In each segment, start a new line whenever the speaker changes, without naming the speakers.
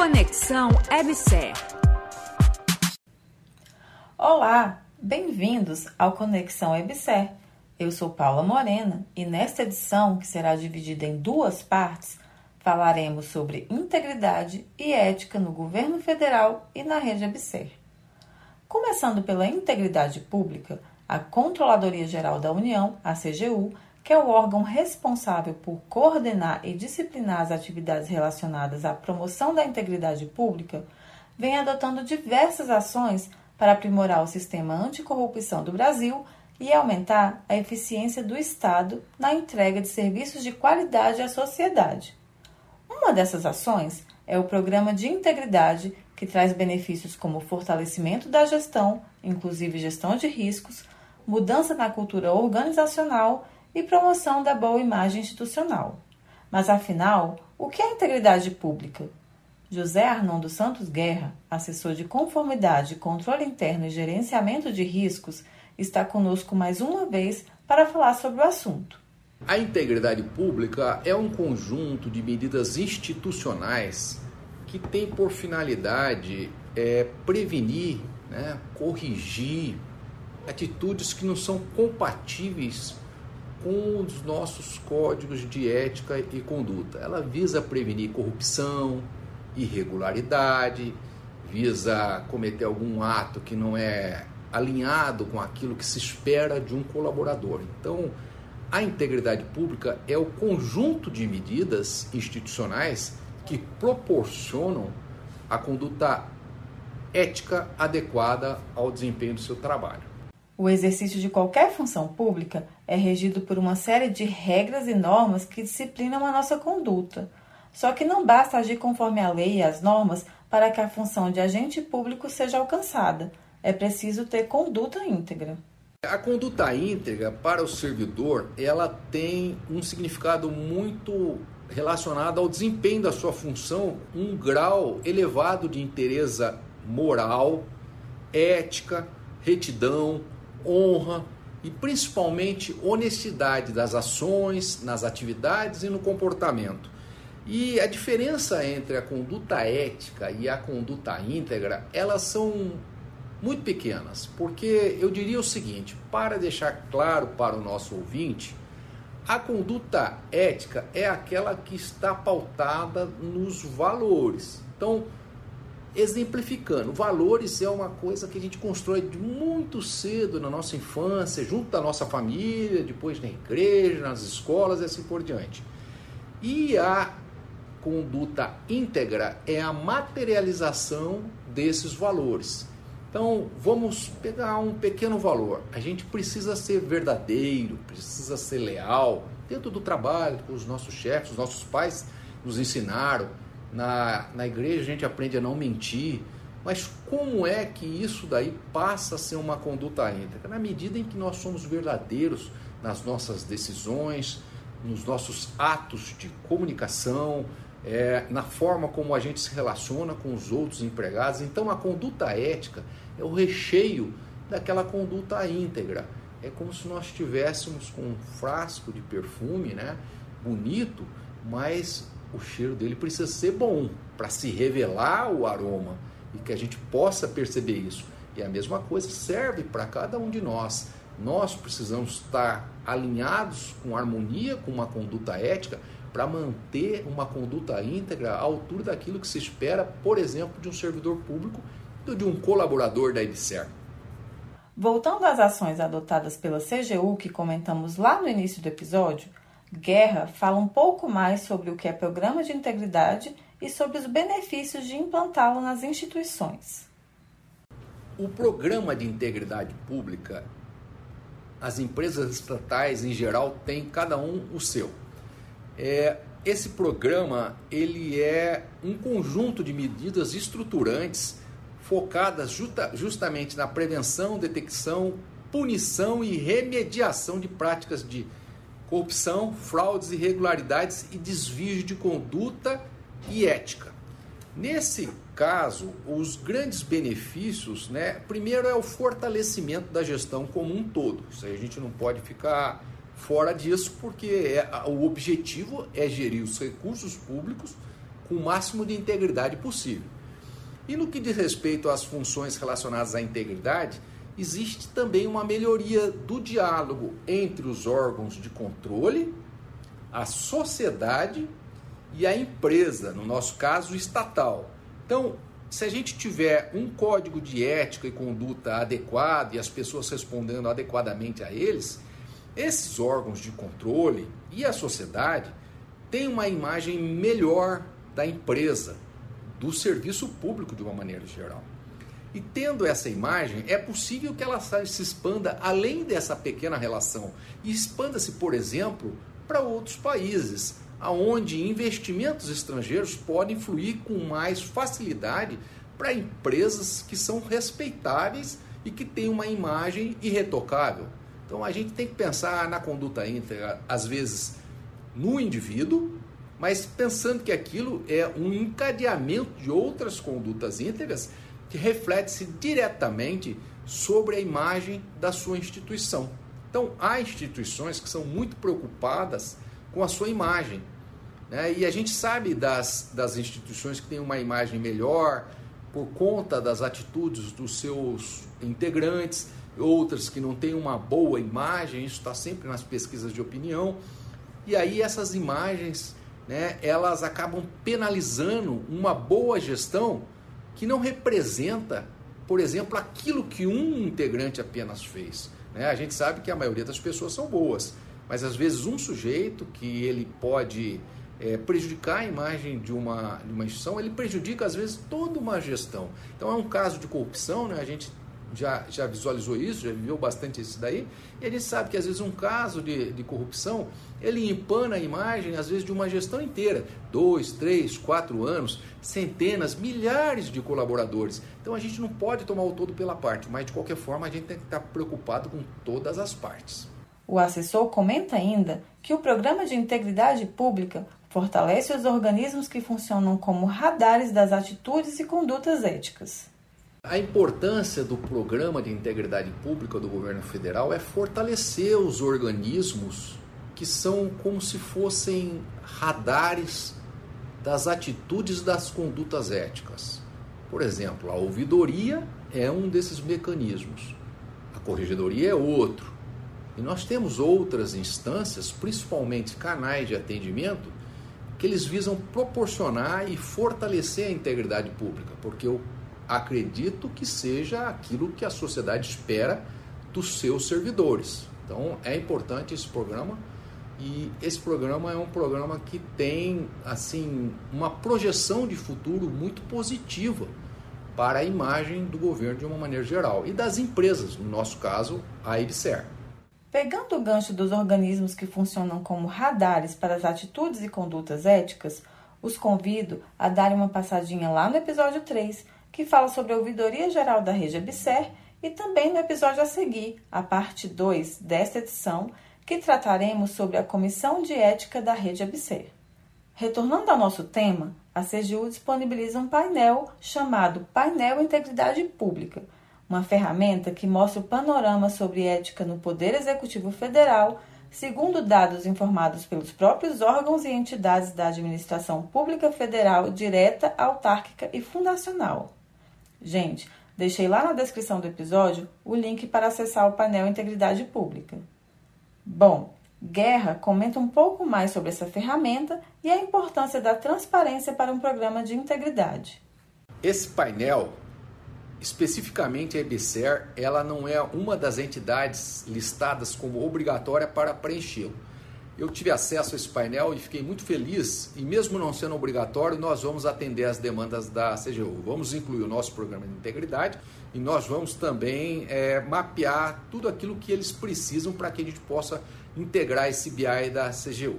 Conexão EBSER.
Olá, bem-vindos ao Conexão EBSER. Eu sou Paula Morena e nesta edição, que será dividida em duas partes, falaremos sobre integridade e ética no governo federal e na rede EBSER. Começando pela integridade pública, a Controladoria Geral da União, a CGU, que é o órgão responsável por coordenar e disciplinar as atividades relacionadas à promoção da integridade pública, vem adotando diversas ações para aprimorar o sistema anticorrupção do Brasil e aumentar a eficiência do Estado na entrega de serviços de qualidade à sociedade. Uma dessas ações é o Programa de Integridade, que traz benefícios como fortalecimento da gestão, inclusive gestão de riscos, mudança na cultura organizacional e promoção da boa imagem institucional. Mas afinal, o que é integridade pública? José Arnon dos Santos Guerra, assessor de conformidade, controle interno e gerenciamento de riscos, está conosco mais uma vez para falar sobre o assunto.
A integridade pública é um conjunto de medidas institucionais que tem por finalidade é, prevenir, né, corrigir atitudes que não são compatíveis com os nossos códigos de ética e conduta. Ela visa prevenir corrupção, irregularidade, visa cometer algum ato que não é alinhado com aquilo que se espera de um colaborador. Então, a integridade pública é o conjunto de medidas institucionais que proporcionam a conduta ética adequada ao desempenho do seu trabalho.
O exercício de qualquer função pública é regido por uma série de regras e normas que disciplinam a nossa conduta. Só que não basta agir conforme a lei e as normas para que a função de agente público seja alcançada. É preciso ter conduta íntegra.
A conduta íntegra para o servidor, ela tem um significado muito relacionado ao desempenho da sua função, um grau elevado de interesse moral, ética, retidão, honra e principalmente honestidade das ações, nas atividades e no comportamento. E a diferença entre a conduta ética e a conduta íntegra, elas são muito pequenas, porque eu diria o seguinte, para deixar claro para o nosso ouvinte, a conduta ética é aquela que está pautada nos valores. Então, exemplificando, valores é uma coisa que a gente constrói muito cedo na nossa infância, junto da nossa família, depois na igreja, nas escolas e assim por diante. E a conduta íntegra é a materialização desses valores. Então, vamos pegar um pequeno valor. A gente precisa ser verdadeiro, precisa ser leal dentro do trabalho com os nossos chefes, os nossos pais nos ensinaram na, na igreja a gente aprende a não mentir, mas como é que isso daí passa a ser uma conduta íntegra? Na medida em que nós somos verdadeiros nas nossas decisões, nos nossos atos de comunicação, é, na forma como a gente se relaciona com os outros empregados. Então, a conduta ética é o recheio daquela conduta íntegra. É como se nós estivéssemos com um frasco de perfume, né, bonito, mas o cheiro dele precisa ser bom para se revelar o aroma e que a gente possa perceber isso. E a mesma coisa serve para cada um de nós. Nós precisamos estar alinhados com harmonia, com uma conduta ética, para manter uma conduta íntegra à altura daquilo que se espera, por exemplo, de um servidor público ou de um colaborador da EBSER.
Voltando às ações adotadas pela CGU que comentamos lá no início do episódio, Guerra fala um pouco mais sobre o que é programa de integridade e sobre os benefícios de implantá-lo nas instituições.
O programa de integridade pública, as empresas estatais em geral têm cada um o seu. É, esse programa ele é um conjunto de medidas estruturantes focadas justa, justamente na prevenção, detecção, punição e remediação de práticas de corrupção, fraudes, irregularidades e desvios de conduta e ética. Nesse caso, os grandes benefícios, né, primeiro é o fortalecimento da gestão como um todo. Isso aí a gente não pode ficar fora disso, porque é, o objetivo é gerir os recursos públicos com o máximo de integridade possível. E no que diz respeito às funções relacionadas à integridade, existe também uma melhoria do diálogo entre os órgãos de controle, a sociedade e a empresa, no nosso caso, estatal. Então, se a gente tiver um código de ética e conduta adequado e as pessoas respondendo adequadamente a eles, esses órgãos de controle e a sociedade têm uma imagem melhor da empresa, do serviço público de uma maneira geral. E tendo essa imagem, é possível que ela se expanda além dessa pequena relação e expanda-se, por exemplo, para outros países, aonde investimentos estrangeiros podem fluir com mais facilidade para empresas que são respeitáveis e que têm uma imagem irretocável. Então a gente tem que pensar na conduta íntegra, às vezes no indivíduo, mas pensando que aquilo é um encadeamento de outras condutas íntegras que reflete-se diretamente sobre a imagem da sua instituição. Então, há instituições que são muito preocupadas com a sua imagem. Né? E a gente sabe das, das instituições que têm uma imagem melhor por conta das atitudes dos seus integrantes, outras que não têm uma boa imagem, isso está sempre nas pesquisas de opinião. E aí essas imagens né, elas acabam penalizando uma boa gestão que não representa, por exemplo, aquilo que um integrante apenas fez. Né? A gente sabe que a maioria das pessoas são boas, mas às vezes um sujeito que ele pode é, prejudicar a imagem de uma, de uma instituição, ele prejudica às vezes toda uma gestão. Então é um caso de corrupção, né? a gente já, já visualizou isso, já viveu bastante isso daí, e gente sabe que às vezes um caso de, de corrupção, ele empana a imagem, às vezes, de uma gestão inteira, dois, três, quatro anos, centenas, milhares de colaboradores. Então a gente não pode tomar o todo pela parte, mas de qualquer forma a gente tem que estar preocupado com todas as partes.
O assessor comenta ainda que o programa de integridade pública fortalece os organismos que funcionam como radares das atitudes e condutas éticas.
A importância do programa de integridade pública do governo federal é fortalecer os organismos que são como se fossem radares das atitudes das condutas éticas. Por exemplo, a ouvidoria é um desses mecanismos, a corregedoria é outro. E nós temos outras instâncias, principalmente canais de atendimento, que eles visam proporcionar e fortalecer a integridade pública, porque o acredito que seja aquilo que a sociedade espera dos seus servidores. Então é importante esse programa e esse programa é um programa que tem assim uma projeção de futuro muito positiva para a imagem do governo de uma maneira geral e das empresas, no nosso caso, a IBSER.
Pegando o gancho dos organismos que funcionam como radares para as atitudes e condutas éticas, os convido a darem uma passadinha lá no episódio 3 que fala sobre a Ouvidoria Geral da Rede Abser, e também no episódio a seguir, a parte 2 desta edição, que trataremos sobre a Comissão de Ética da Rede Abser. Retornando ao nosso tema, a CGU disponibiliza um painel chamado Painel Integridade Pública, uma ferramenta que mostra o panorama sobre ética no Poder Executivo Federal, segundo dados informados pelos próprios órgãos e entidades da administração pública federal direta, autárquica e fundacional. Gente, deixei lá na descrição do episódio o link para acessar o painel Integridade Pública. Bom, Guerra comenta um pouco mais sobre essa ferramenta e a importância da transparência para um programa de integridade.
Esse painel, especificamente a EBSER, ela não é uma das entidades listadas como obrigatória para preenchê-lo eu tive acesso a esse painel e fiquei muito feliz. E mesmo não sendo obrigatório, nós vamos atender as demandas da CGU. Vamos incluir o nosso programa de integridade e nós vamos também é, mapear tudo aquilo que eles precisam para que a gente possa integrar esse BI da CGU.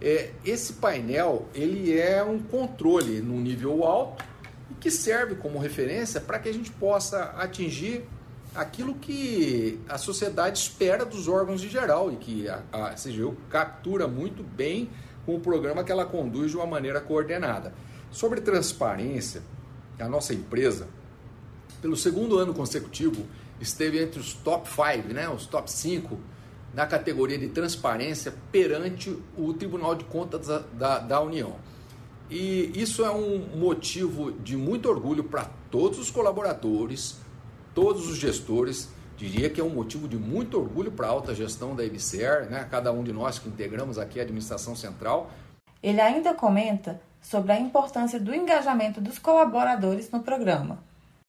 É, esse painel ele é um controle no nível alto e que serve como referência para que a gente possa atingir aquilo que a sociedade espera dos órgãos em geral e que a, a CGU captura muito bem com o programa que ela conduz de uma maneira coordenada. Sobre transparência, a nossa empresa, pelo segundo ano consecutivo, esteve entre os top 5, né, os top 5 na categoria de transparência perante o Tribunal de Contas da, da, da União. E isso é um motivo de muito orgulho para todos os colaboradores, todos os gestores. Diria que é um motivo de muito orgulho para a alta gestão da EBSER, né? cada um de nós que integramos aqui a administração central.
Ele ainda comenta sobre a importância do engajamento dos colaboradores no programa.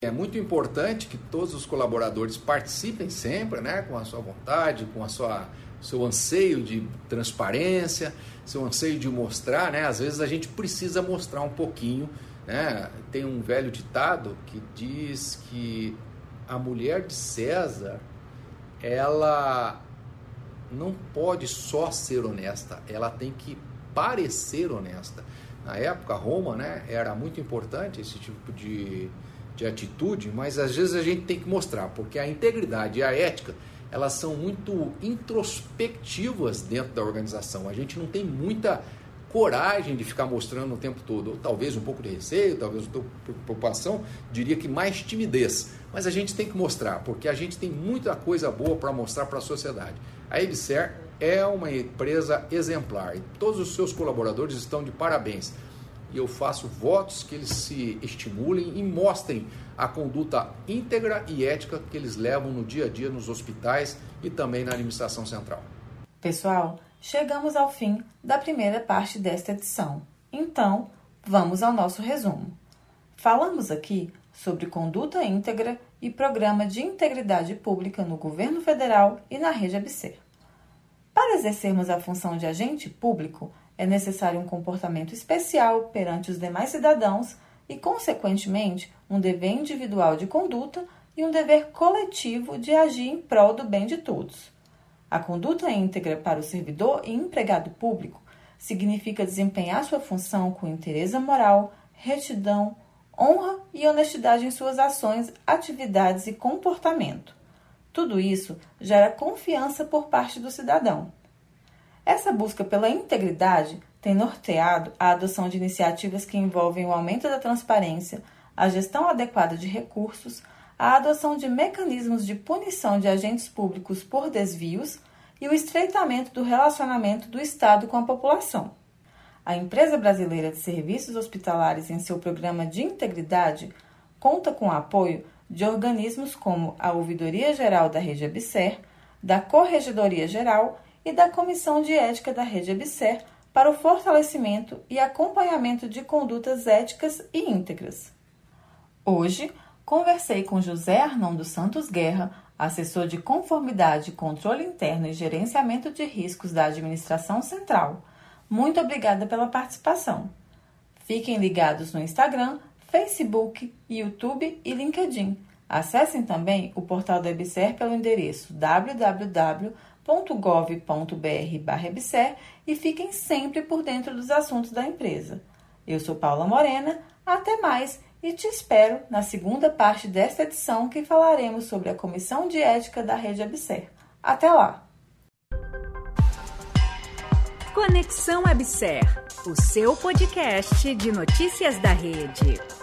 É muito importante que todos os colaboradores participem sempre, né, com a sua vontade, com a sua seu anseio de transparência, seu anseio de mostrar, né? Às vezes a gente precisa mostrar um pouquinho, né? Tem um velho ditado que diz que a mulher de César, ela não pode só ser honesta, ela tem que parecer honesta. Na época, Roma, né, era muito importante esse tipo de, de atitude, mas às vezes a gente tem que mostrar, porque a integridade e a ética elas são muito introspectivas dentro da organização. A gente não tem muita coragem de ficar mostrando o tempo todo, talvez um pouco de receio, talvez um pouco de preocupação, diria que mais timidez. Mas a gente tem que mostrar, porque a gente tem muita coisa boa para mostrar para a sociedade. A EBSER é uma empresa exemplar e todos os seus colaboradores estão de parabéns. E eu faço votos que eles se estimulem e mostrem a conduta íntegra e ética que eles levam no dia a dia nos hospitais e também na administração central.
Pessoal, chegamos ao fim da primeira parte desta edição. Então, vamos ao nosso resumo. Falamos aqui sobre conduta íntegra e programa de integridade pública no governo federal e na rede ABC. Para exercermos a função de agente público, é necessário um comportamento especial perante os demais cidadãos e, consequentemente, um dever individual de conduta e um dever coletivo de agir em prol do bem de todos. A conduta íntegra para o servidor e empregado público significa desempenhar sua função com interesse moral, retidão, honra e honestidade em suas ações, atividades e comportamento. Tudo isso gera confiança por parte do cidadão. Essa busca pela integridade tem norteado a adoção de iniciativas que envolvem o aumento da transparência, a gestão adequada de recursos, a adoção de mecanismos de punição de agentes públicos por desvios e o estreitamento do relacionamento do Estado com a população. A Empresa Brasileira de Serviços Hospitalares, em seu programa de integridade, conta com o apoio de organismos como a Ouvidoria Geral da Rede Abser, da Corregedoria Geral e da Comissão de Ética da Rede Abser para o fortalecimento e acompanhamento de condutas éticas e íntegras. Hoje, conversei com José Arnão dos Santos Guerra, assessor de conformidade, controle interno e gerenciamento de riscos da Administração Central. Muito obrigada pela participação. Fiquem ligados no Instagram, Facebook, YouTube e LinkedIn. Acessem também o portal da EBSER pelo endereço www www.gov.br/ebser e fiquem sempre por dentro dos assuntos da empresa. Eu sou Paula Morena, até mais e te espero na segunda parte desta edição que falaremos sobre a Comissão de Ética da Rede Abser. Até lá!
Conexão Abser, o seu podcast de notícias da rede.